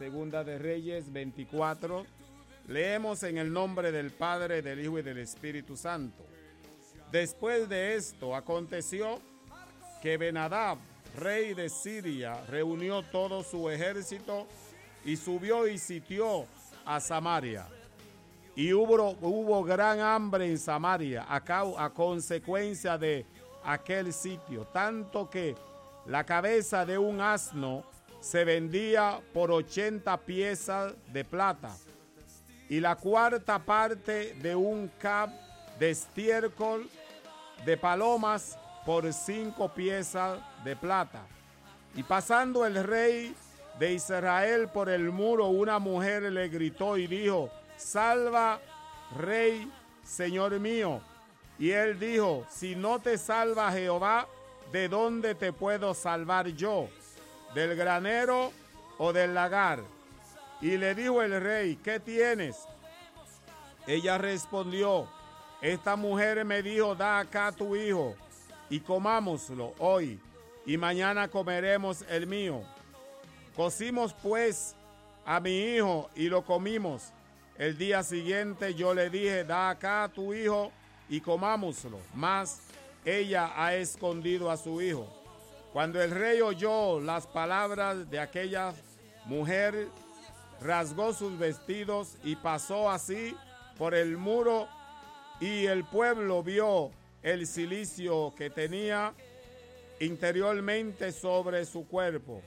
Segunda de Reyes 24. Leemos en el nombre del Padre, del Hijo y del Espíritu Santo. Después de esto aconteció que Benadab, rey de Siria, reunió todo su ejército y subió y sitió a Samaria. Y hubo, gran hambre en Samaria a, a consecuencia de aquel sitio, tanto que la cabeza de un asno se vendía por 80 piezas de plata y la cuarta parte de un cap de estiércol de palomas por cinco piezas de plata. Y pasando el rey de Israel por el muro, una mujer le gritó y dijo, salva, rey, señor mío. Y él dijo, si no te salva Jehová, ¿de dónde te puedo salvar yo? ¿Del granero o del lagar? Y le dijo el rey, ¿qué tienes? Ella respondió, esta mujer me dijo, da acá tu hijo y comámoslo hoy, y mañana comeremos el mío. Cocimos pues a mi hijo y lo comimos. El día siguiente yo le dije, da acá tu hijo y comámoslo. Mas ella ha escondido a su hijo. Cuando el rey oyó las palabras de aquella mujer, rasgó sus vestidos y pasó así por el muro y el pueblo vio el silicio que tenía interiormente sobre su cuerpo.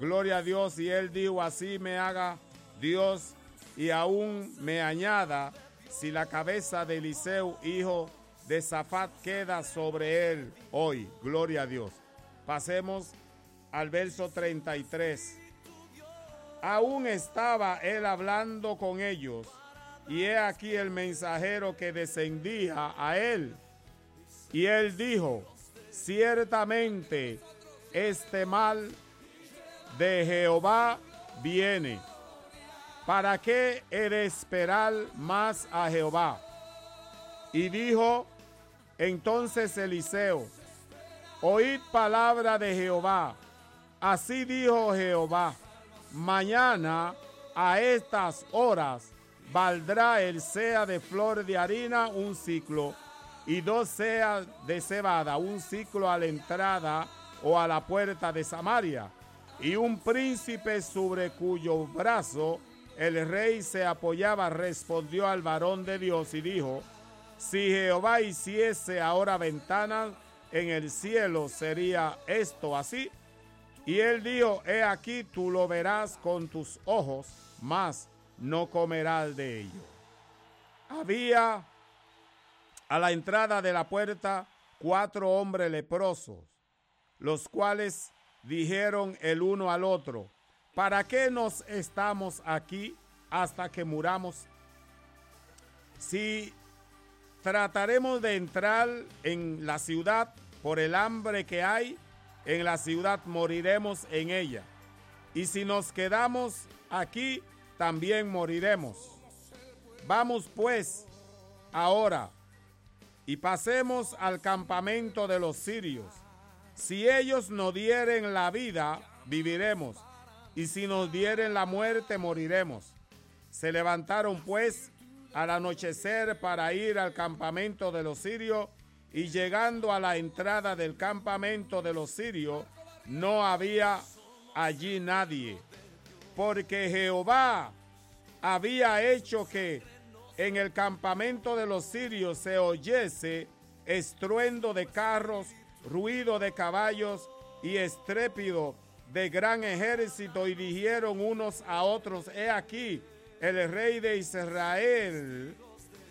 Gloria a Dios y él dijo así me haga Dios y aún me añada si la cabeza de Eliseo, hijo de Zafat, queda sobre él hoy. Gloria a Dios. Pasemos al verso 33. Aún estaba él hablando con ellos, y he aquí el mensajero que descendía a él. Y él dijo, ciertamente este mal de Jehová viene. ¿Para qué he de esperar más a Jehová? Y dijo entonces Eliseo, oíd palabra de Jehová. Así dijo Jehová, mañana a estas horas valdrá el sea de flor de harina un ciclo y dos seas de cebada, un ciclo a la entrada o a la puerta de Samaria. Y un príncipe sobre cuyo brazo el rey se apoyaba respondió al varón de Dios y dijo, si Jehová hiciese ahora ventanas en el cielo, sería esto así. Y él dijo, he aquí tú lo verás con tus ojos, mas no comerás de ello. Había a la entrada de la puerta cuatro hombres leprosos, los cuales dijeron el uno al otro, ¿para qué nos estamos aquí hasta que muramos? Si trataremos de entrar en la ciudad por el hambre que hay, en la ciudad moriremos en ella. Y si nos quedamos aquí, también moriremos. Vamos pues ahora y pasemos al campamento de los sirios. Si ellos nos dieren la vida, viviremos, y si nos dieren la muerte, moriremos. Se levantaron pues al anochecer para ir al campamento de los sirios, y llegando a la entrada del campamento de los sirios, no había allí nadie, porque Jehová había hecho que en el campamento de los sirios se oyese estruendo de carros, ruido de caballos y estrépido de gran ejército y dijeron unos a otros, he aquí, el rey de Israel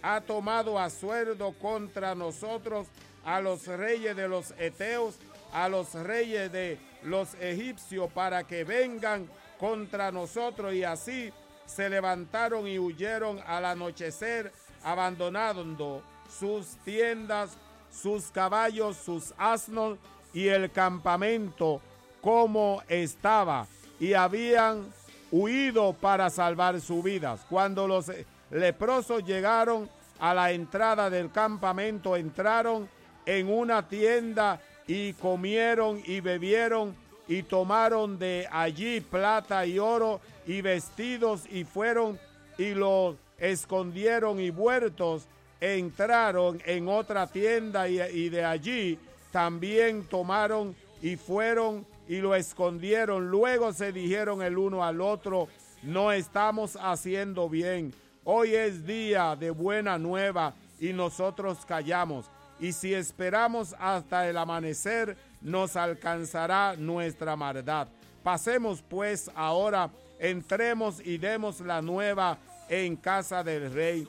ha tomado a sueldo contra nosotros a los reyes de los Eteos, a los reyes de los egipcios, para que vengan contra nosotros y así se levantaron y huyeron al anochecer, abandonando sus tiendas, sus caballos, sus asnos y el campamento como estaba, y habían huido para salvar sus vidas. Cuando los leprosos llegaron a la entrada del campamento, entraron en una tienda y comieron y bebieron y tomaron de allí plata y oro y vestidos y fueron y los escondieron y vueltos entraron en otra tienda y, y de allí también tomaron y fueron y lo escondieron. Luego se dijeron el uno al otro, no estamos haciendo bien. Hoy es día de buena nueva y nosotros callamos. Y si esperamos hasta el amanecer, nos alcanzará nuestra maldad. Pasemos pues ahora, entremos y demos la nueva en casa del rey.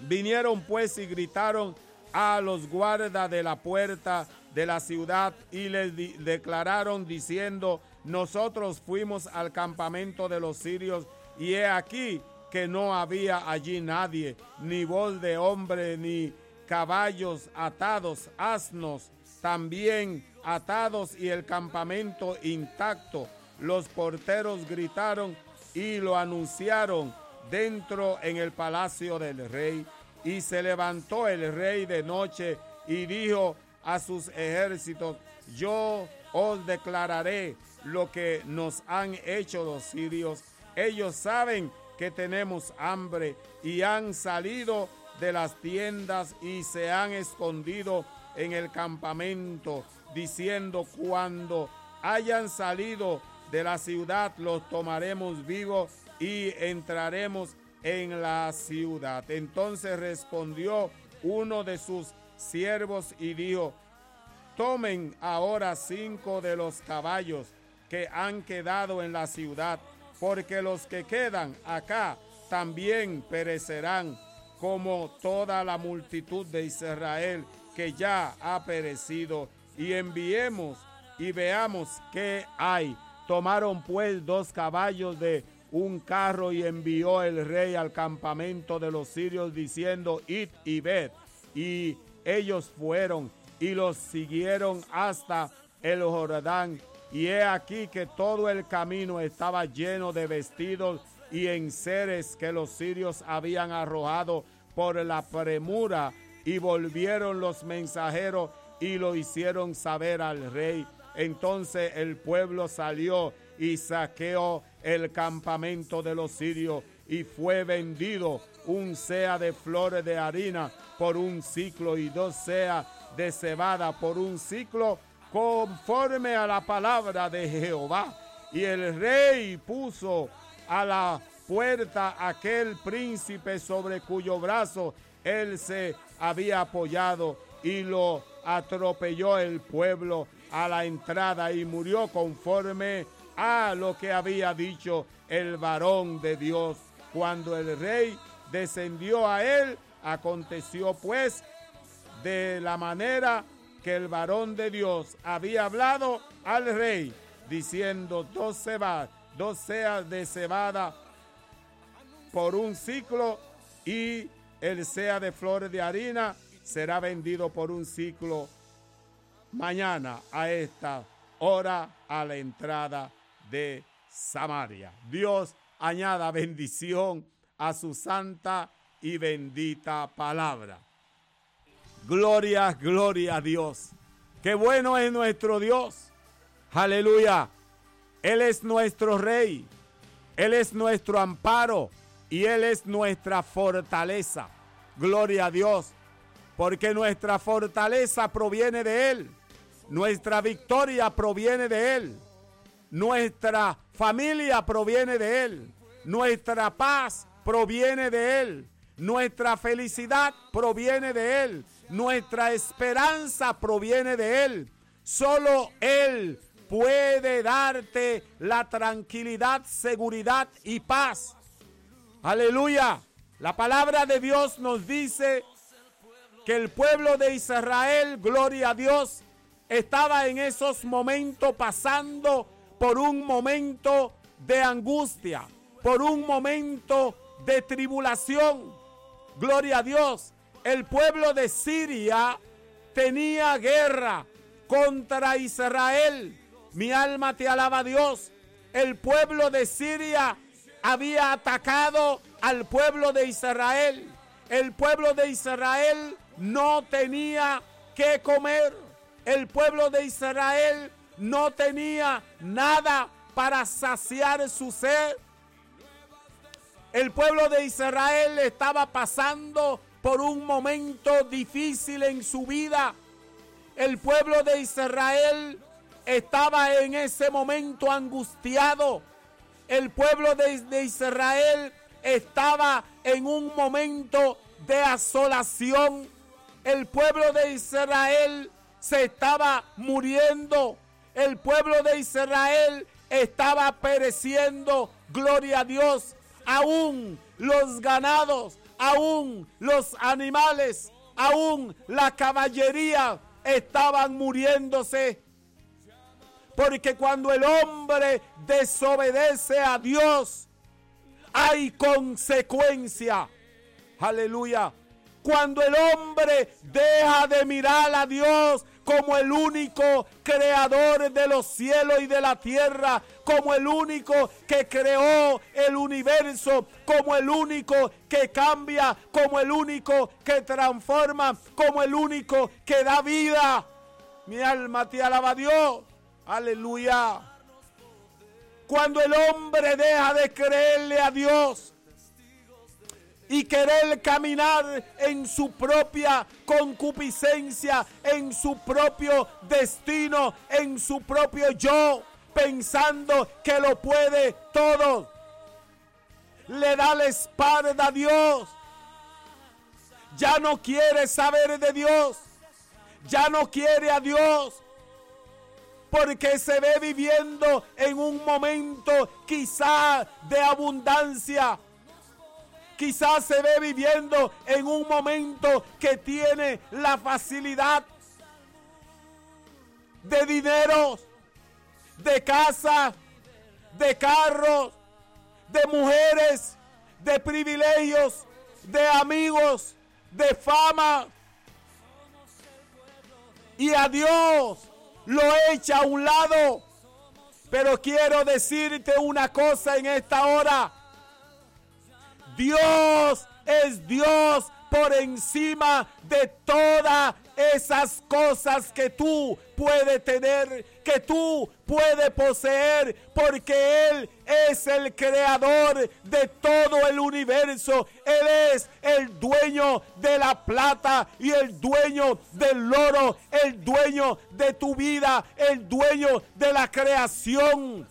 Vinieron pues y gritaron a los guardas de la puerta de la ciudad y les declararon diciendo, nosotros fuimos al campamento de los sirios y he aquí que no había allí nadie, ni voz de hombre, ni caballos atados, asnos también atados y el campamento intacto. Los porteros gritaron y lo anunciaron dentro en el palacio del rey. Y se levantó el rey de noche y dijo a sus ejércitos, yo os declararé lo que nos han hecho los sirios. Ellos saben que tenemos hambre y han salido de las tiendas y se han escondido en el campamento, diciendo, cuando hayan salido de la ciudad, los tomaremos vivos y entraremos en la ciudad. Entonces respondió uno de sus siervos y dijo, tomen ahora cinco de los caballos que han quedado en la ciudad, porque los que quedan acá también perecerán como toda la multitud de Israel que ya ha perecido, y enviemos y veamos qué hay. Tomaron pues dos caballos de un carro y envió el rey al campamento de los sirios diciendo, id y ved. Y ellos fueron y los siguieron hasta el Jordán. Y he aquí que todo el camino estaba lleno de vestidos y enseres que los sirios habían arrojado por la premura. Y volvieron los mensajeros y lo hicieron saber al rey. Entonces el pueblo salió y saqueó el campamento de los sirios y fue vendido un sea de flores de harina por un ciclo y dos seas de cebada por un ciclo conforme a la palabra de Jehová. Y el rey puso a la puerta aquel príncipe sobre cuyo brazo él se había apoyado y lo atropelló el pueblo a la entrada y murió conforme a lo que había dicho el varón de Dios. Cuando el rey descendió a él, aconteció pues de la manera que el varón de Dios había hablado al rey, diciendo dos cebadas, dos seas de cebada por un ciclo y el sea de flores de harina será vendido por un ciclo mañana a esta hora a la entrada de Samaria. Dios añada bendición a su santa y bendita palabra. Gloria, gloria a Dios. Qué bueno es nuestro Dios. Aleluya. Él es nuestro rey. Él es nuestro amparo y Él es nuestra fortaleza. Gloria a Dios. Porque nuestra fortaleza proviene de Él. Nuestra victoria proviene de Él. Nuestra familia proviene de Él. Nuestra paz proviene de Él. Nuestra felicidad proviene de Él. Nuestra esperanza proviene de Él. Solo Él puede darte la tranquilidad, seguridad y paz. Aleluya. La palabra de Dios nos dice que el pueblo de Israel, gloria a Dios, estaba en esos momentos pasando por un momento de angustia, por un momento de tribulación. Gloria a Dios. El pueblo de Siria tenía guerra contra Israel. Mi alma te alaba Dios. El pueblo de Siria había atacado al pueblo de Israel. El pueblo de Israel no tenía que comer. El pueblo de Israel no tenía nada para saciar su sed. El pueblo de Israel estaba pasando por un momento difícil en su vida. El pueblo de Israel estaba en ese momento angustiado. El pueblo de, Israel estaba en un momento de asolación. El pueblo de Israel se estaba muriendo. El pueblo de Israel estaba pereciendo. Gloria a Dios. Aún los ganados, aún los animales, aún la caballería estaban muriéndose. Porque cuando el hombre desobedece a Dios, hay consecuencia. Aleluya. Cuando el hombre deja de mirar a Dios como el único creador de los cielos y de la tierra, como el único que creó el universo, como el único que cambia, como el único que transforma, como el único que da vida. Mi alma te alaba Dios. Aleluya. Cuando el hombre deja de creerle a Dios y querer caminar en su propia concupiscencia, en su propio destino, en su propio yo, pensando que lo puede todo, le da la espalda a Dios. Ya no quiere saber de Dios. Ya no quiere a Dios porque se ve viviendo en un momento quizá de abundancia. Quizás se ve viviendo en un momento que tiene la facilidad de dinero, de casa, de carros, de mujeres, de privilegios, de amigos, de fama. Y a Dios lo echa a un lado. Pero quiero decirte una cosa en esta hora. Dios es Dios por encima de toda esas cosas que tú puedes tener, que tú puedes poseer, porque Él es el creador de todo el universo. Él es el dueño de la plata y el dueño del oro, el dueño de tu vida, el dueño de la creación.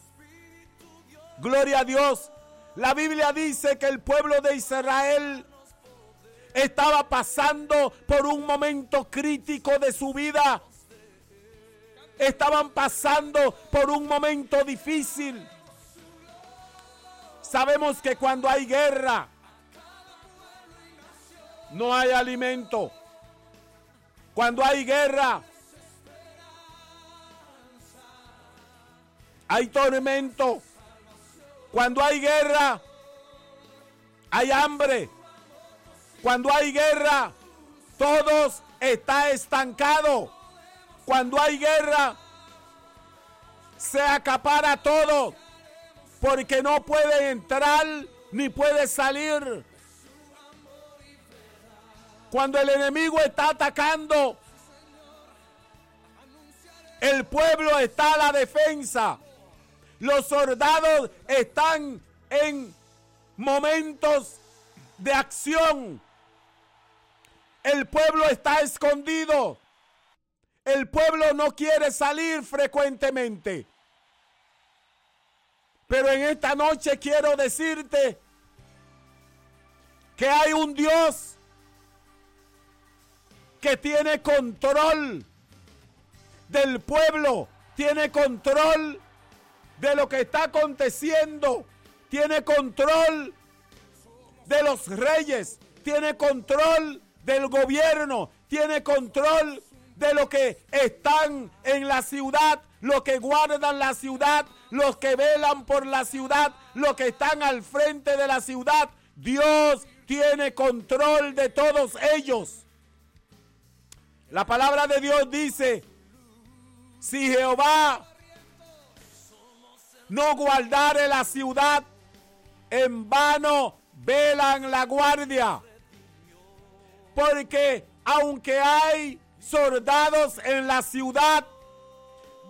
Gloria a Dios. La Biblia dice que el pueblo de Israel estaba pasando por un momento crítico de su vida. Estaban pasando por un momento difícil. Sabemos que cuando hay guerra, no hay alimento. Cuando hay guerra, hay tormento. Cuando hay guerra, hay hambre. Cuando hay guerra, todos está estancado. Cuando hay guerra, se acapara todo. Porque no puede entrar ni puede salir. Cuando el enemigo está atacando, el pueblo está a la defensa. Los soldados están en momentos de acción. El pueblo está escondido. El pueblo no quiere salir frecuentemente. Pero en esta noche quiero decirte que hay un Dios que tiene control del pueblo, tiene control de lo que está aconteciendo, tiene control de los reyes, tiene control del gobierno, tiene control de lo que están en la ciudad, los que guardan la ciudad, los que velan por la ciudad, los que están al frente de la ciudad. Dios tiene control de todos ellos. La palabra de Dios dice, si Jehová no guardare la ciudad, en vano velan la guardia. Porque aunque hay soldados en la ciudad,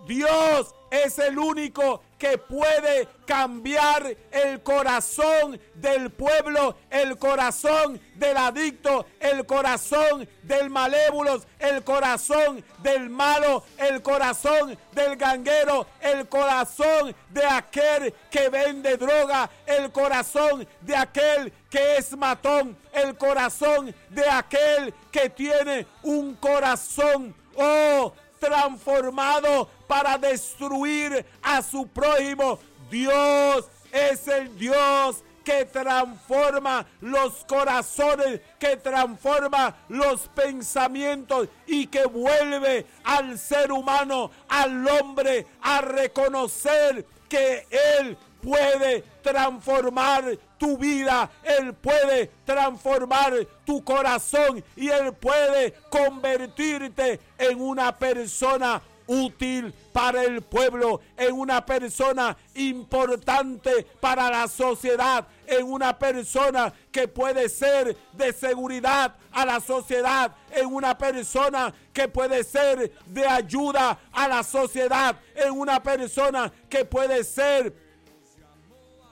Dios es el único que puede cambiar el corazón del pueblo, el corazón del adicto, el corazón del malévolo, el corazón del malo, el corazón del ganguero, el corazón de aquel que vende droga, el corazón de aquel que es matón, el corazón de aquel que tiene un corazón, oh, transformado para destruir a su prójimo. Dios es el Dios que transforma los corazones, que transforma los pensamientos y que vuelve al ser humano, al hombre, a reconocer que Él puede transformar tu vida, Él puede transformar tu corazón y Él puede convertirte en una persona útil para el pueblo, en una persona importante para la sociedad, en una persona que puede ser de seguridad a la sociedad, en una persona que puede ser de ayuda a la sociedad, en una persona que puede ser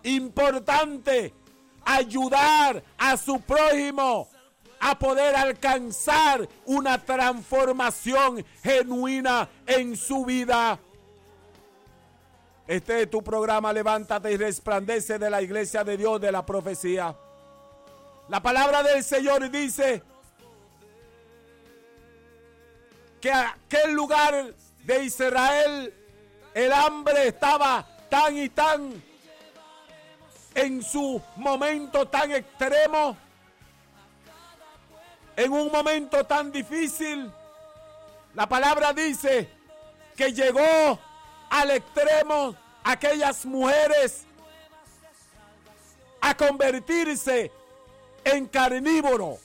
importante ayudar a su prójimo a poder alcanzar una transformación genuina en su vida. Este es tu programa Levántate y resplandece de la iglesia de Dios de la profecía. La palabra del Señor dice que aquel lugar de Israel el hambre estaba tan y tan en su momento tan extremo en un momento tan difícil, la palabra dice que llegó al extremo aquellas mujeres a convertirse en carnívoro.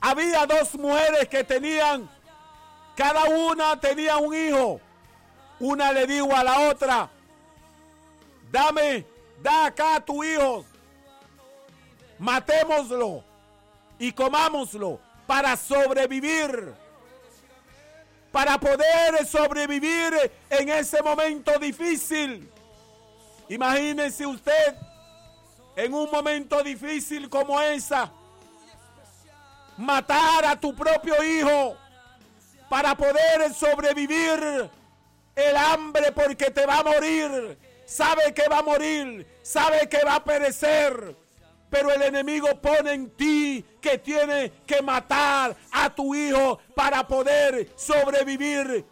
Había dos mujeres que tenían, cada una tenía un hijo. Una le dijo a la otra, dame, da acá a tu hijo matémoslo y comámoslo para sobrevivir. Para poder sobrevivir en ese momento difícil. Imagínese usted en un momento difícil como esa. Matar a tu propio hijo para poder sobrevivir el hambre porque te va a morir. Sabe que va a morir, sabe que va a perecer pero el enemigo pone en ti que tiene que matar a tu hijo para poder sobrevivir.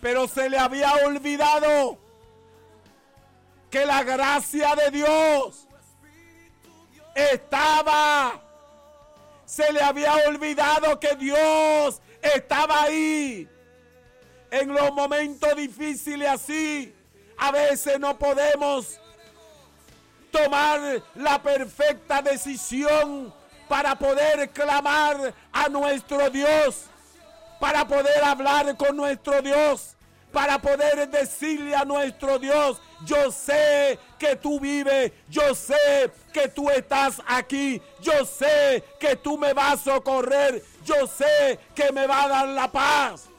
Pero se le había olvidado que la gracia de Dios estaba. Se le había olvidado que Dios estaba ahí. En los momentos difíciles así, a veces no podemos tomar la perfecta decisión para poder clamar a nuestro Dios, para poder hablar con nuestro Dios, para poder decirle a nuestro Dios, yo sé que tú vives, yo sé que tú estás aquí, yo sé que tú me vas a socorrer, yo sé que me va a dar la paz.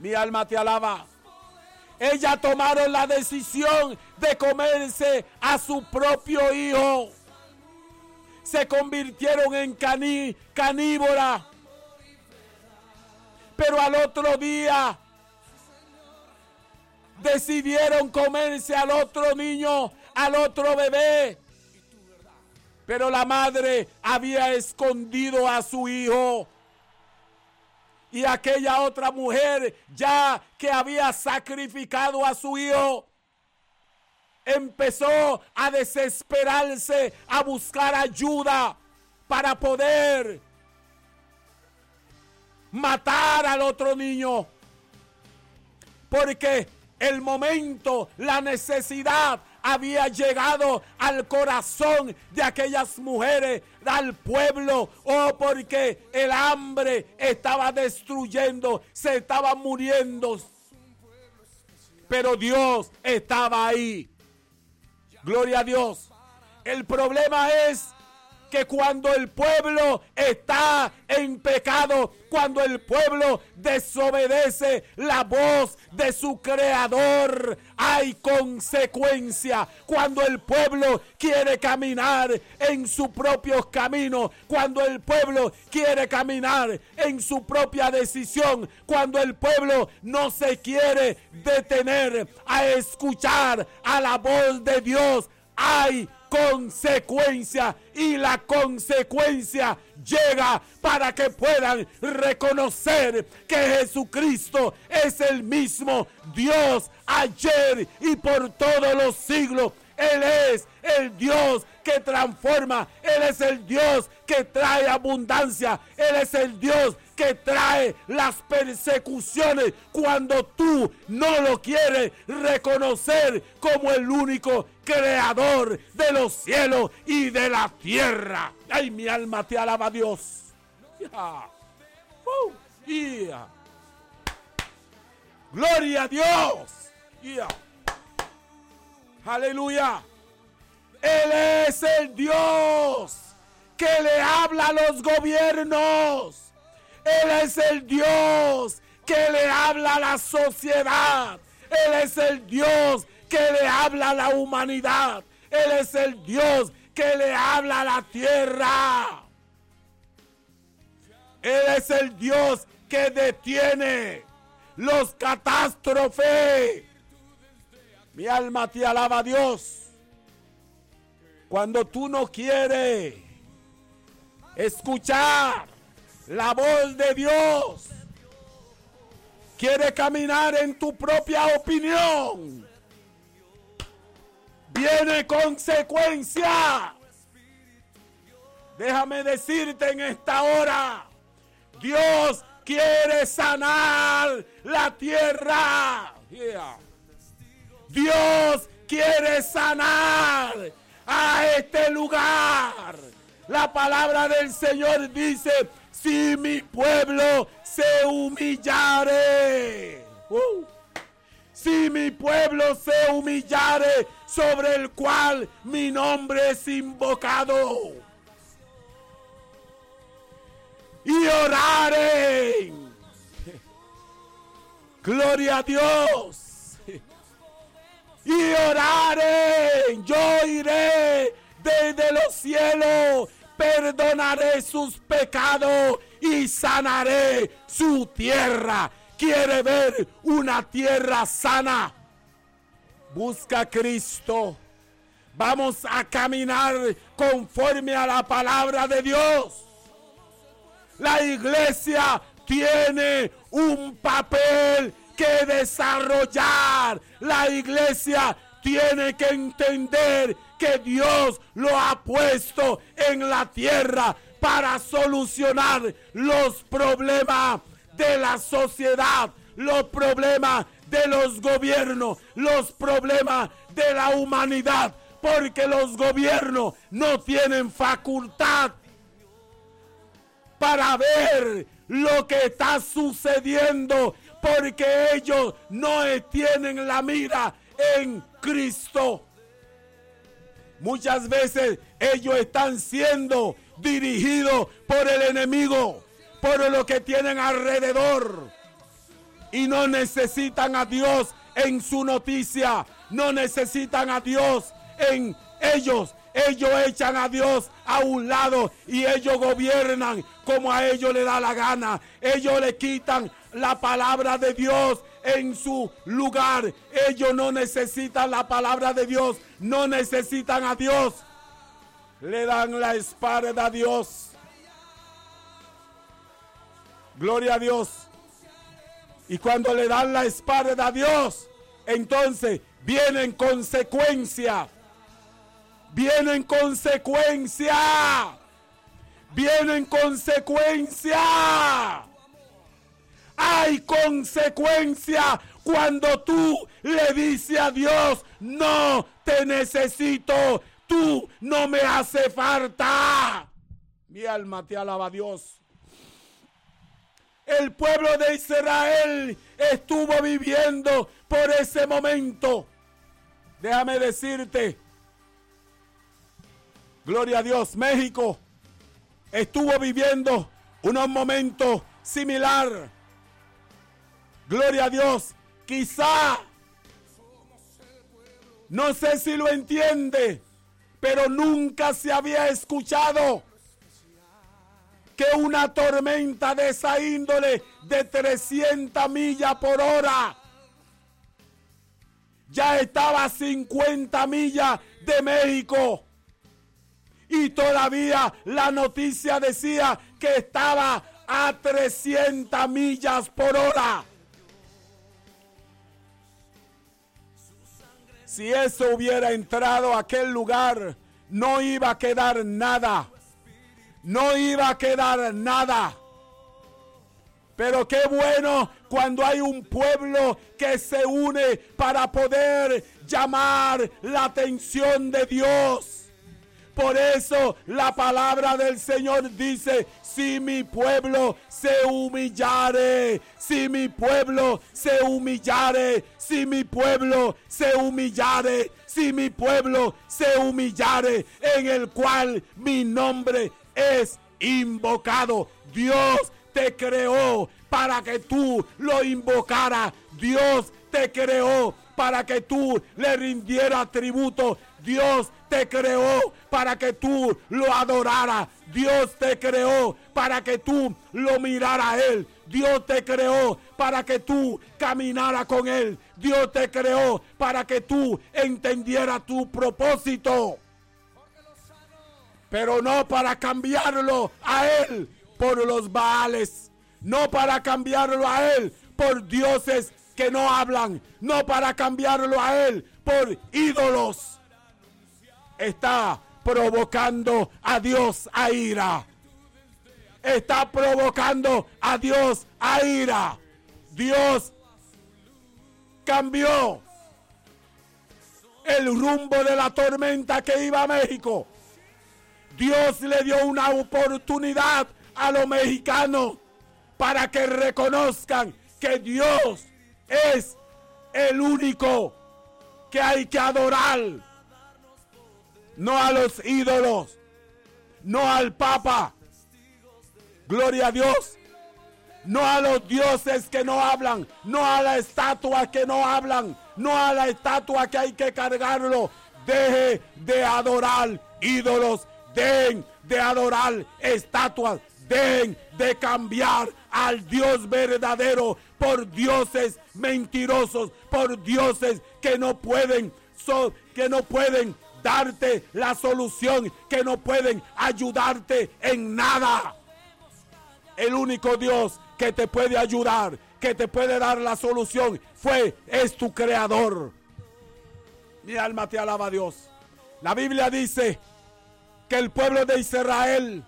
Mi alma te alaba. Ella tomaron la decisión de comerse a su propio hijo. Se convirtieron en caní, caníbora. Pero al otro día decidieron comerse al otro niño, al otro bebé. Pero la madre había escondido a su hijo y aquella otra mujer ya que había sacrificado a su hijo empezó a desesperarse, a buscar ayuda para poder matar al otro niño. Porque el momento, la necesidad había llegado al corazón de aquellas mujeres, al pueblo, oh, porque el hambre estaba destruyendo, se estaba muriendo. Pero Dios estaba ahí. Gloria a Dios. El problema es que cuando el pueblo está en pecado, cuando el pueblo desobedece la voz de su creador, hay consecuencia. Cuando el pueblo quiere caminar en su propio camino, cuando el pueblo quiere caminar en su propia decisión, cuando el pueblo no se quiere detener a escuchar a la voz de Dios, hay consecuencia y la consecuencia llega para que puedan reconocer que Jesucristo es el mismo Dios ayer y por todos los siglos. Él es el Dios que transforma. Él es el Dios que trae abundancia. Él es el Dios que trae las persecuciones cuando tú no lo quieres reconocer como el único creador de los cielos y de la tierra. Ay, mi alma te alaba Dios. Gloria a Dios. Aleluya. Él es el Dios que le habla a los gobiernos. Él es el Dios que le habla a la sociedad. Él es el Dios que le habla a la humanidad. Él es el Dios que le habla a la tierra. Él es el Dios que detiene los catástrofes. Mi alma te alaba Dios. Cuando tú no quieres escuchar la voz de Dios. Quiere caminar en tu propia opinión. Viene consecuencia. Déjame decirte en esta hora, Dios quiere sanar la tierra. Dios quiere sanar a este lugar. La palabra del Señor dice, si mi pueblo se humillare. Uh. si mi pueblo se humillare sobre el cual mi nombre es invocado. Y oraren. Gloria a Dios. Y oraren. Yo iré desde los cielos perdonaré sus pecados y sanaré su tierra. Quiere ver una tierra sana. Busca a Cristo. Vamos a caminar conforme a la palabra de Dios. La iglesia tiene un papel que desarrollar. La iglesia tiene que entender que Dios lo ha puesto en la tierra para solucionar los problemas de la sociedad, los problemas de los gobiernos, los problemas de la humanidad, porque los gobiernos no tienen facultad para ver lo que está sucediendo, porque ellos no tienen la mira en Cristo. Muchas veces ellos están siendo dirigidos por el enemigo, por lo que tienen alrededor. Y no necesitan a Dios en su noticia, no necesitan a Dios en ellos. Ellos echan a Dios a un lado y ellos gobiernan como a ellos les da la gana. Ellos le quitan la palabra de Dios en su lugar. Ellos no necesitan la palabra de Dios, no necesitan a Dios. Le dan la espalda a Dios. Gloria a Dios. Y cuando le dan la espalda a Dios, entonces vienen consecuencia. Vienen consecuencia. Vienen consecuencia hay consecuencia cuando tú le dices a Dios, no necesito, tú no me hace falta. Mi alma te alaba Dios. El pueblo de Israel estuvo viviendo por ese momento. Déjame decirte, Gloria a Dios, México estuvo viviendo unos momentos similar. Gloria a Dios, quizá, no sé si lo entiende, pero nunca se había escuchado que una tormenta de esa índole de 300 millas por hora ya estaba a 50 millas de México. Y todavía la noticia decía que estaba a 300 millas por hora. Si eso hubiera entrado a aquel lugar, no iba a quedar nada. No iba a quedar nada. Pero qué bueno cuando hay un pueblo que se une para poder llamar la atención de Dios. Por eso la palabra del Señor dice, si mi pueblo se humillare, si mi pueblo se humillare, si mi pueblo se humillare, si mi pueblo se humillare, en el cual mi nombre es invocado. Dios te creó para que tú lo invocaras. Dios te creó para que tú le rindieras tributo. Dios te creó para que tú lo adoraras. Dios te creó para que tú lo miraras a Él. Dios te creó para que tú caminaras con Él. Dios te creó para que tú entendieras tu propósito. Pero no para cambiarlo a Él por los baales. No para cambiarlo a Él por dioses que no hablan. No para cambiarlo a Él por ídolos está provocando a Dios a ira. Está provocando a Dios a ira. Dios cambió el rumbo de la tormenta que iba a México. Dios le dio una oportunidad a los mexicanos para que reconozcan que Dios es el único que hay que adorar no a los ídolos, no al Papa. Gloria a Dios. No a los dioses que no hablan, no a la estatua que no hablan, no a la estatua que hay que cargarlo. Deje de adorar ídolos, den de adorar estatuas, den de cambiar al Dios verdadero por dioses mentirosos, por dioses que no pueden, que no pueden darte la solución, que no pueden ayudarte en nada. El único Dios que te puede ayudar, que te puede dar la solución, fue, es tu creador. Mi alma te alaba a Dios. La Biblia dice que el pueblo de Israel,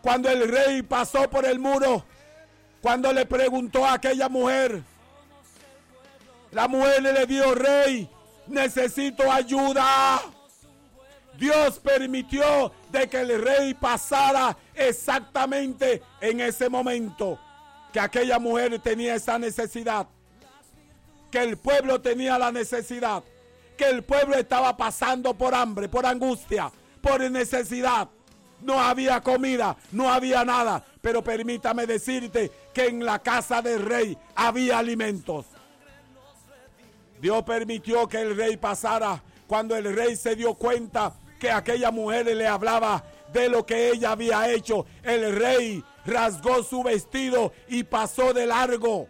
cuando el rey pasó por el muro, cuando le preguntó a aquella mujer, la mujer le dio, rey, necesito ayuda. Dios permitió de que el rey pasara exactamente en ese momento que aquella mujer tenía esa necesidad, que el pueblo tenía la necesidad, que el pueblo estaba pasando por hambre, por angustia, por necesidad. No había comida, no había nada, pero permítame decirte que en la casa del rey había alimentos. Dios permitió que el rey pasara cuando el rey se dio cuenta que aquella mujer le hablaba de lo que ella había hecho. El rey rasgó su vestido y pasó de largo.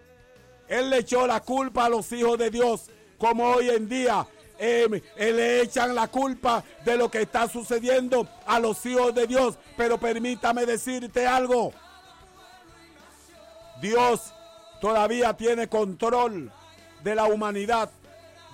Él le echó la culpa a los hijos de Dios, como hoy en día eh, le echan la culpa de lo que está sucediendo a los hijos de Dios. Pero permítame decirte algo. Dios todavía tiene control de la humanidad.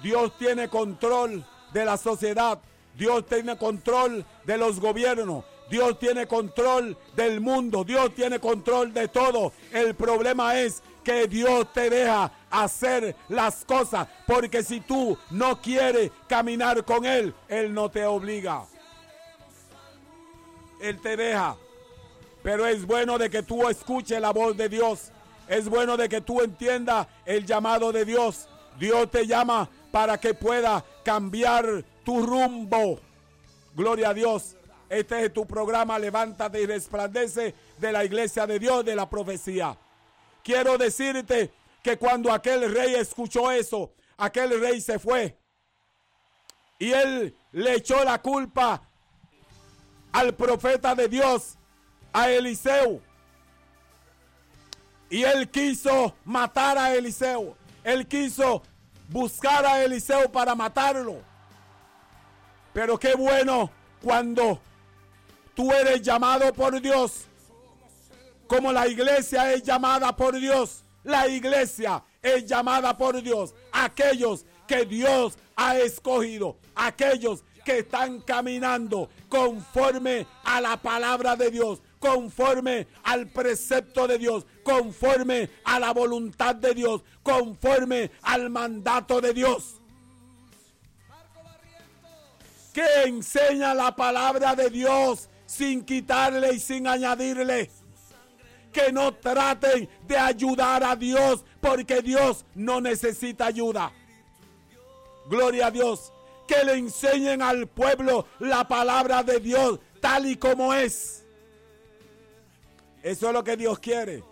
Dios tiene control de la sociedad. Dios tiene control de los gobiernos. Dios tiene control del mundo. Dios tiene control de todo. El problema es que Dios te deja hacer las cosas. Porque si tú no quieres caminar con Él, Él no te obliga. Él te deja. Pero es bueno de que tú escuches la voz de Dios. Es bueno de que tú entiendas el llamado de Dios. Dios te llama para que pueda cambiar tu rumbo. Gloria a Dios. Este es tu programa Levántate y resplandece de la iglesia de Dios de la profecía. Quiero decirte que cuando aquel rey escuchó eso, aquel rey se fue. Y él le echó la culpa al profeta de Dios, a Eliseo. Y él quiso matar a Eliseo. Él quiso buscar a Eliseo para matarlo. Pero qué bueno cuando tú eres llamado por Dios, como la iglesia es llamada por Dios. La iglesia es llamada por Dios. Aquellos que Dios ha escogido. Aquellos que están caminando conforme a la palabra de Dios, conforme al precepto de Dios, conforme a la voluntad de Dios, conforme al mandato de Dios. Que enseña la palabra de Dios sin quitarle y sin añadirle. Que no traten de ayudar a Dios porque Dios no necesita ayuda. Gloria a Dios. Que le enseñen al pueblo la palabra de Dios tal y como es. Eso es lo que Dios quiere.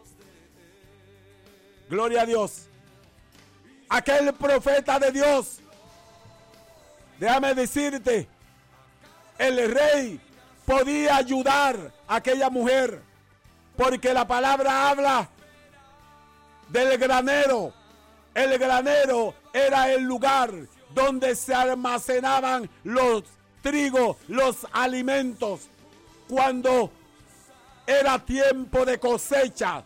Gloria a Dios. Aquel profeta de Dios. Déjame decirte, el rey podía ayudar a aquella mujer porque la palabra habla del granero. El granero era el lugar donde se almacenaban los trigos, los alimentos. Cuando era tiempo de cosecha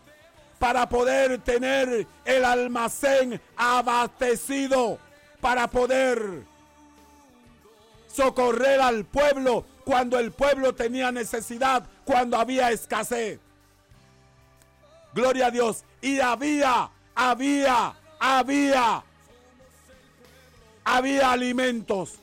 para poder tener el almacén abastecido, para poder socorrer al pueblo cuando el pueblo tenía necesidad, cuando había escasez. Gloria a Dios. Y había, había, había, había alimentos.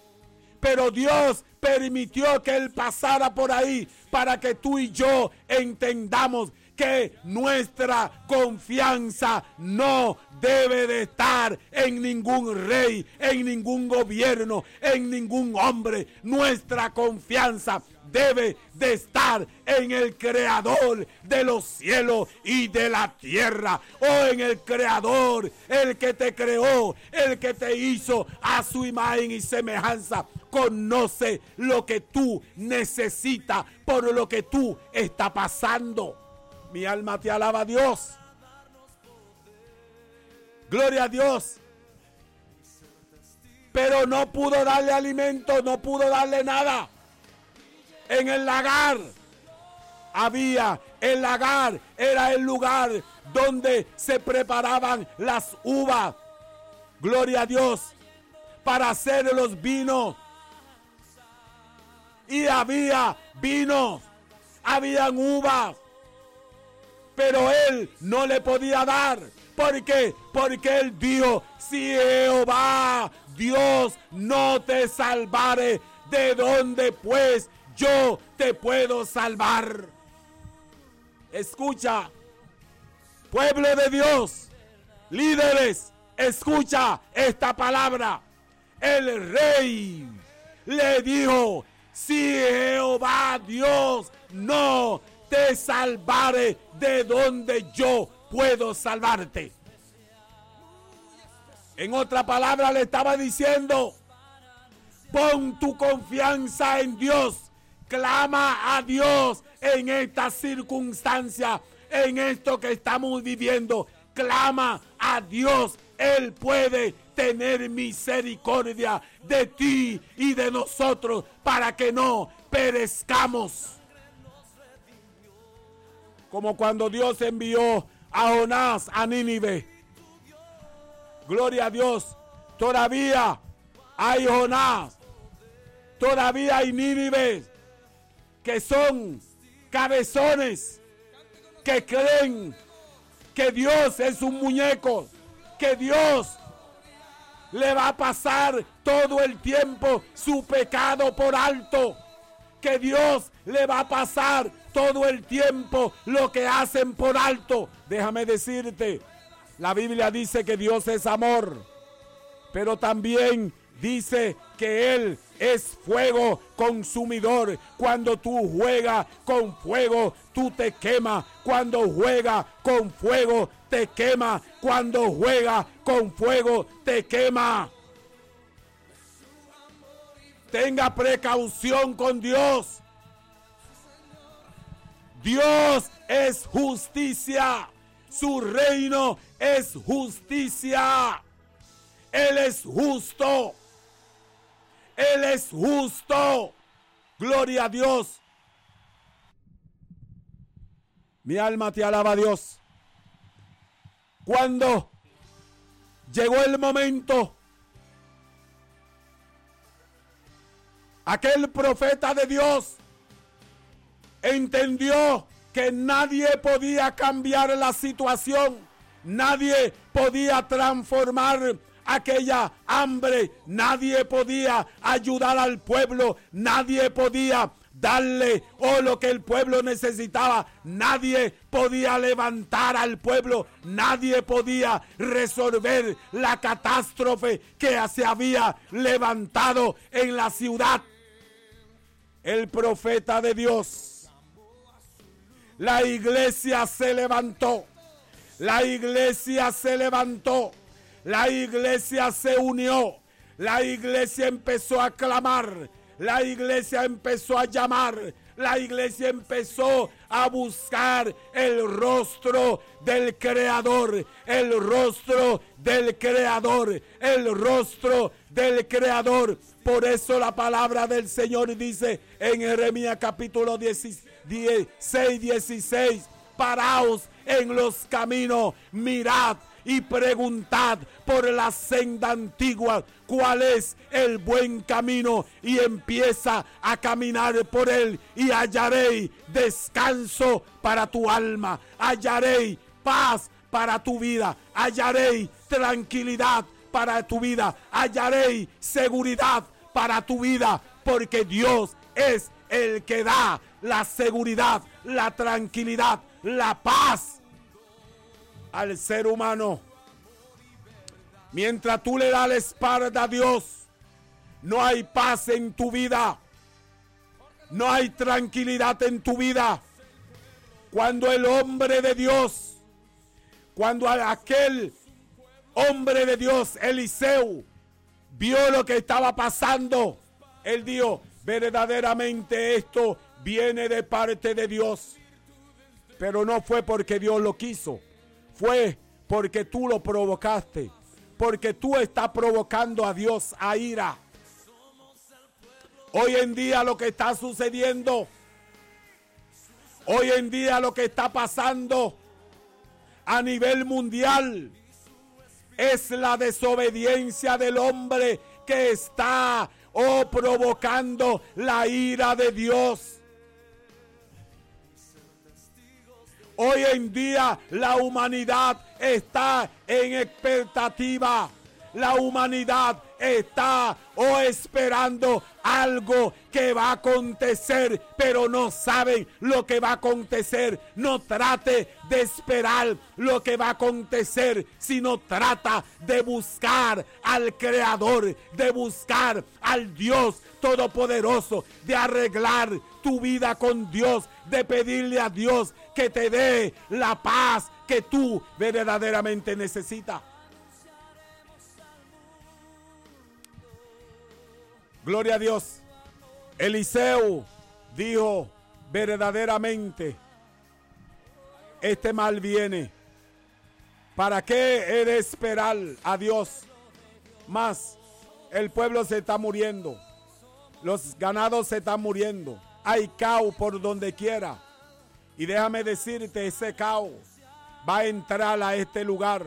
Pero Dios permitió que Él pasara por ahí para que tú y yo entendamos que nuestra confianza no debe de estar en ningún rey, en ningún gobierno, en ningún hombre. Nuestra confianza debe de estar en el creador de los cielos y de la tierra. O en el creador, el que te creó, el que te hizo a su imagen y semejanza. Conoce lo que tú necesitas por lo que tú está pasando. Mi alma te alaba a Dios. Gloria a Dios. Pero no pudo darle alimento, no pudo darle nada. En el lagar había, el lagar era el lugar donde se preparaban las uvas. Gloria a Dios. Para hacer los vinos. Y había vinos. Habían uvas pero él no le podía dar. ¿Por qué? Porque él dijo, si Jehová Dios no te salvare, ¿de dónde pues yo te puedo salvar? Escucha, pueblo de Dios, líderes, escucha esta palabra. El rey le dijo, si Jehová Dios no te salvaré de donde yo puedo salvarte. En otra palabra le estaba diciendo, pon tu confianza en Dios, clama a Dios en esta circunstancia, en esto que estamos viviendo, clama a Dios, Él puede tener misericordia de ti y de nosotros para que no perezcamos como cuando Dios envió a Jonás a Nínive. Gloria a Dios. Todavía hay Jonás. Todavía hay Nínive que son cabezones que creen que Dios es un muñeco, que Dios le va a pasar todo el tiempo su pecado por alto, que Dios le va a pasar todo el tiempo lo que hacen por alto. Déjame decirte, la Biblia dice que Dios es amor, pero también dice que Él es fuego consumidor. Cuando tú juegas con fuego, tú te quemas. Cuando juegas con fuego, te quema. Cuando juegas con fuego, te quema. Tenga precaución con Dios. Dios es justicia. Su reino es justicia. Él es justo. Él es justo. Gloria a Dios. Mi alma te alaba a Dios. Cuando llegó el momento, aquel profeta de Dios entendió que nadie podía cambiar la situación, nadie podía transformar aquella hambre, nadie podía ayudar al pueblo, nadie podía darle o lo que el pueblo necesitaba. Nadie podía levantar al pueblo, nadie podía resolver la catástrofe que se había levantado en la ciudad. El profeta de Dios la iglesia se levantó. La iglesia se levantó. La iglesia se unió. La iglesia empezó a clamar. La iglesia empezó a llamar. La iglesia empezó a buscar el rostro del Creador. El rostro del Creador. El rostro del Creador. Por eso la palabra del Señor dice en Jeremías capítulo 16 16, 16. Paraos en los caminos, mirad y preguntad por la senda antigua cuál es el buen camino y empieza a caminar por él y hallaréis descanso para tu alma, hallaréis paz para tu vida, hallaréis tranquilidad para tu vida, hallaréis seguridad para tu vida, porque Dios es el que da la seguridad, la tranquilidad, la paz al ser humano. Mientras tú le das la espalda a Dios, no hay paz en tu vida. No hay tranquilidad en tu vida. Cuando el hombre de Dios, cuando aquel hombre de Dios, Eliseo, vio lo que estaba pasando, él dijo, verdaderamente esto viene de parte de Dios. Pero no fue porque Dios lo quiso. Fue porque tú lo provocaste. Porque tú estás provocando a Dios a ira. Hoy en día lo que está sucediendo. Hoy en día lo que está pasando a nivel mundial es la desobediencia del hombre que está oh, provocando la ira de Dios. Hoy en día la humanidad está en expectativa. La humanidad está o esperando algo que va a acontecer, pero no saben lo que va a acontecer. No trate de esperar lo que va a acontecer, sino trata de buscar al Creador, de buscar al Dios Todopoderoso, de arreglar tu vida con Dios, de pedirle a Dios que te dé la paz que tú verdaderamente necesitas. Gloria a Dios. Eliseo dijo verdaderamente, este mal viene. ¿Para qué he de esperar a Dios? Más, el pueblo se está muriendo. Los ganados se están muriendo. Hay caos por donde quiera. Y déjame decirte, ese caos va a entrar a este lugar.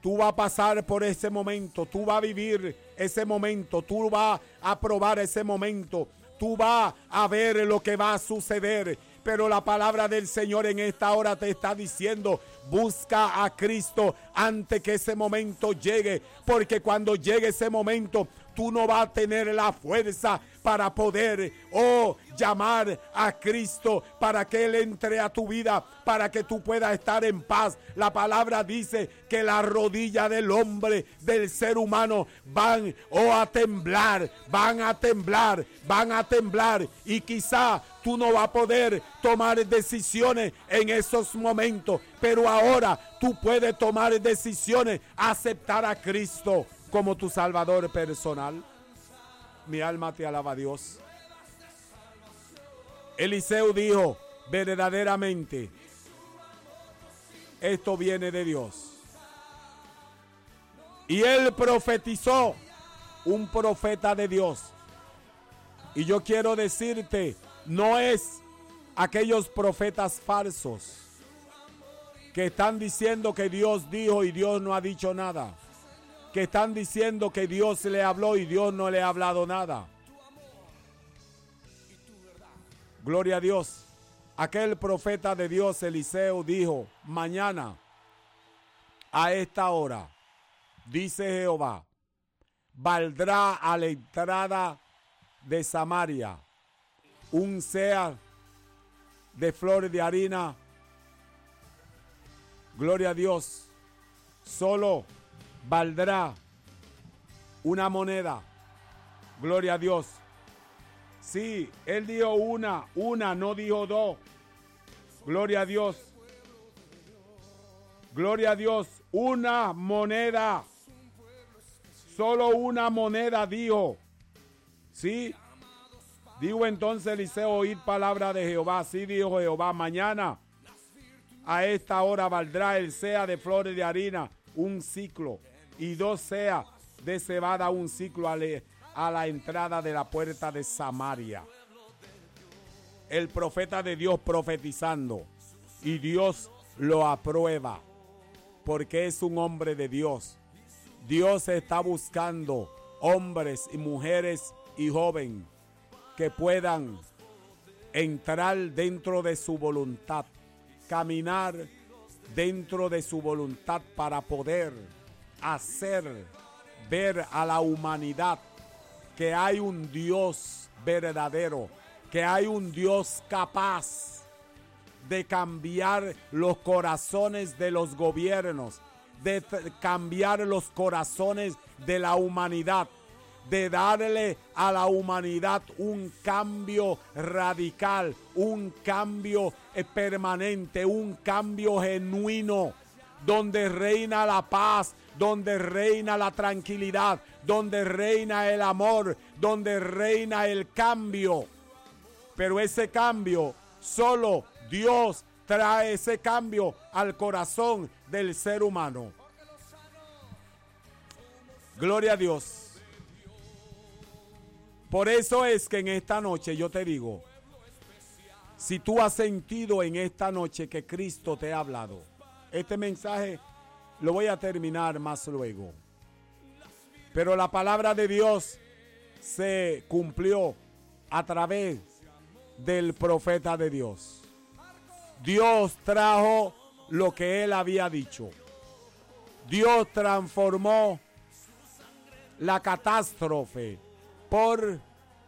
Tú vas a pasar por ese momento, tú vas a vivir ese momento, tú vas a probar ese momento, tú vas a ver lo que va a suceder. Pero la palabra del Señor en esta hora te está diciendo, busca a Cristo antes que ese momento llegue, porque cuando llegue ese momento tú no vas a tener la fuerza para poder, oh, llamar a Cristo para que Él entre a tu vida, para que tú puedas estar en paz. La palabra dice que la rodilla del hombre, del ser humano, van oh, a temblar, van a temblar, van a temblar. Y quizá tú no vas a poder tomar decisiones en esos momentos, pero ahora tú puedes tomar decisiones, aceptar a Cristo como tu Salvador personal. Mi alma te alaba Dios. Eliseo dijo, verdaderamente, esto viene de Dios. Y él profetizó, un profeta de Dios. Y yo quiero decirte, no es aquellos profetas falsos que están diciendo que Dios dijo y Dios no ha dicho nada. Que están diciendo que Dios le habló y Dios no le ha hablado nada. Gloria a Dios. Aquel profeta de Dios, Eliseo, dijo, mañana a esta hora, dice Jehová, valdrá a la entrada de Samaria un sea de flores de harina. Gloria a Dios. Solo valdrá una moneda. Gloria a Dios. Sí, él dijo una, una, no dijo dos. Gloria a Dios. Gloria a Dios. Una moneda. Solo una moneda dijo. Sí. Digo entonces Eliseo, oír palabra de Jehová. Sí dijo Jehová, mañana a esta hora valdrá el sea de flores de harina un ciclo y dos sea de cebada un ciclo a, a la entrada de la puerta de Samaria. El profeta de Dios profetizando y Dios lo aprueba porque es un hombre de Dios. Dios está buscando hombres y mujeres y jóvenes que puedan entrar dentro de su voluntad, caminar dentro de su voluntad para poder hacer ver a la humanidad que hay un Dios verdadero, que hay un Dios capaz de cambiar los corazones de los gobiernos, de cambiar los corazones de la humanidad, de darle a la humanidad un cambio radical, un cambio eh, permanente, un cambio genuino, donde reina la paz, donde reina la tranquilidad, donde reina el amor, donde reina el cambio. Pero ese cambio, solo Dios trae ese cambio al corazón del ser humano. Gloria a Dios. Por eso es que en esta noche yo te digo, si tú has sentido en esta noche que Cristo te ha hablado, este mensaje lo voy a terminar más luego. Pero la palabra de Dios se cumplió a través del profeta de Dios. Dios trajo lo que él había dicho. Dios transformó la catástrofe por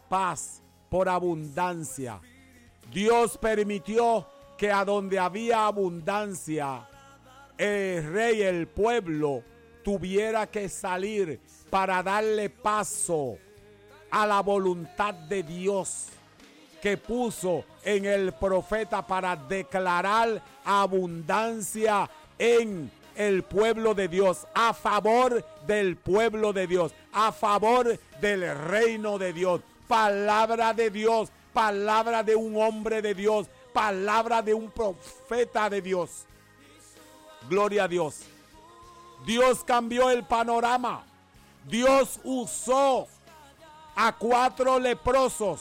paz, por abundancia. Dios permitió que a donde había abundancia, el rey, el pueblo, tuviera que salir para darle paso a la voluntad de Dios que puso en el profeta para declarar abundancia en el pueblo de Dios, a favor del pueblo de Dios, a favor del reino de Dios. Palabra de Dios, palabra de un hombre de Dios, palabra de un profeta de Dios. Gloria a Dios. Dios cambió el panorama. Dios usó a cuatro leprosos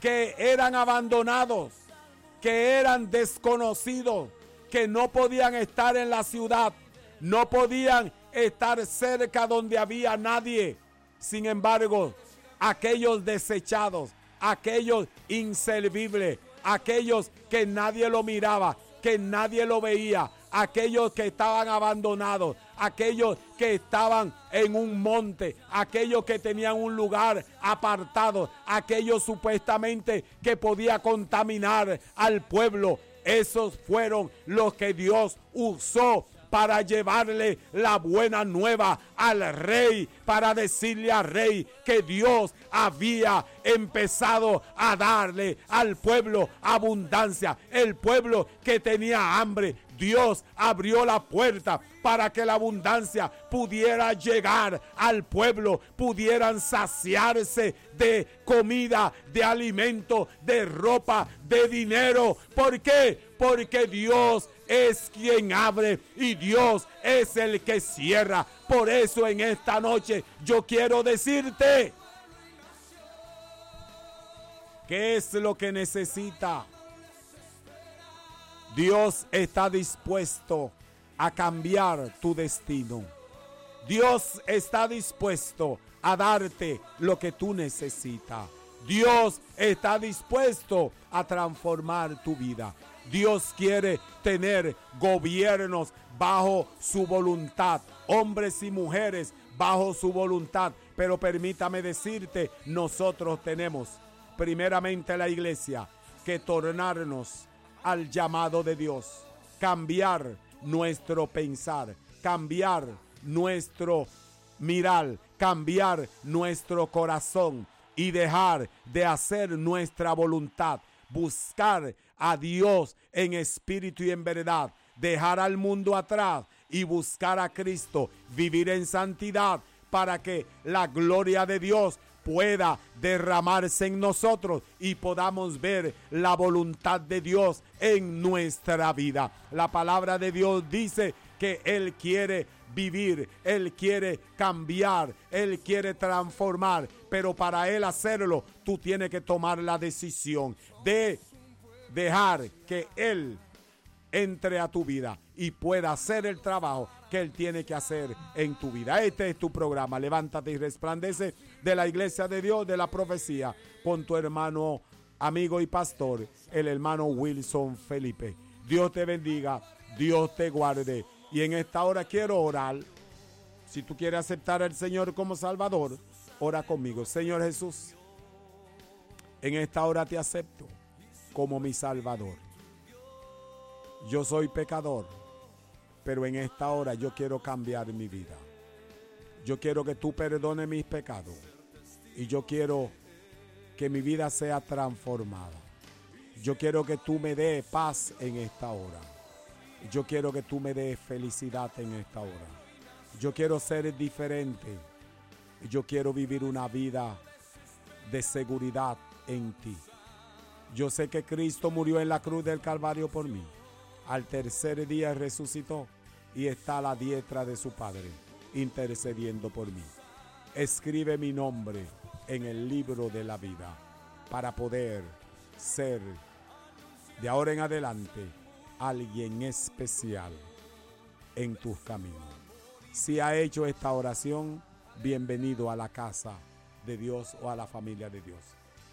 que eran abandonados, que eran desconocidos, que no podían estar en la ciudad, no podían estar cerca donde había nadie. Sin embargo, aquellos desechados, aquellos inservibles, aquellos que nadie lo miraba, que nadie lo veía, aquellos que estaban abandonados, aquellos que estaban en un monte, aquellos que tenían un lugar apartado, aquellos supuestamente que podía contaminar al pueblo. Esos fueron los que Dios usó para llevarle la buena nueva al rey, para decirle al rey que Dios había empezado a darle al pueblo abundancia, el pueblo que tenía hambre. Dios abrió la puerta para que la abundancia pudiera llegar al pueblo, pudieran saciarse de comida, de alimento, de ropa, de dinero. ¿Por qué? Porque Dios es quien abre y Dios es el que cierra. Por eso en esta noche yo quiero decirte, ¿qué es lo que necesita? Dios está dispuesto a cambiar tu destino. Dios está dispuesto a darte lo que tú necesitas. Dios está dispuesto a transformar tu vida. Dios quiere tener gobiernos bajo su voluntad, hombres y mujeres bajo su voluntad. Pero permítame decirte, nosotros tenemos primeramente la iglesia que tornarnos al llamado de Dios, cambiar nuestro pensar, cambiar nuestro mirar, cambiar nuestro corazón y dejar de hacer nuestra voluntad, buscar a Dios en espíritu y en verdad, dejar al mundo atrás y buscar a Cristo, vivir en santidad para que la gloria de Dios pueda derramarse en nosotros y podamos ver la voluntad de Dios en nuestra vida. La palabra de Dios dice que Él quiere vivir, Él quiere cambiar, Él quiere transformar, pero para Él hacerlo, tú tienes que tomar la decisión de dejar que Él entre a tu vida y pueda hacer el trabajo que Él tiene que hacer en tu vida. Este es tu programa. Levántate y resplandece de la iglesia de Dios, de la profecía, con tu hermano, amigo y pastor, el hermano Wilson Felipe. Dios te bendiga, Dios te guarde. Y en esta hora quiero orar. Si tú quieres aceptar al Señor como Salvador, ora conmigo. Señor Jesús, en esta hora te acepto como mi Salvador. Yo soy pecador, pero en esta hora yo quiero cambiar mi vida. Yo quiero que tú perdones mis pecados y yo quiero que mi vida sea transformada. Yo quiero que tú me des paz en esta hora. Yo quiero que tú me des felicidad en esta hora. Yo quiero ser diferente. Yo quiero vivir una vida de seguridad en ti. Yo sé que Cristo murió en la cruz del Calvario por mí. Al tercer día resucitó y está a la diestra de su Padre, intercediendo por mí. Escribe mi nombre en el libro de la vida para poder ser de ahora en adelante alguien especial en tus caminos. Si ha hecho esta oración, bienvenido a la casa de Dios o a la familia de Dios.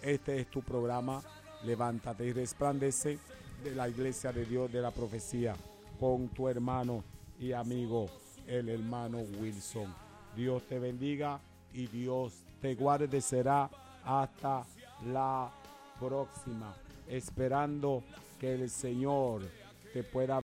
Este es tu programa levántate y resplandece de la iglesia de Dios de la profecía con tu hermano y amigo, el hermano Wilson. Dios te bendiga y Dios te guarde. Será hasta la próxima, esperando que el Señor te pueda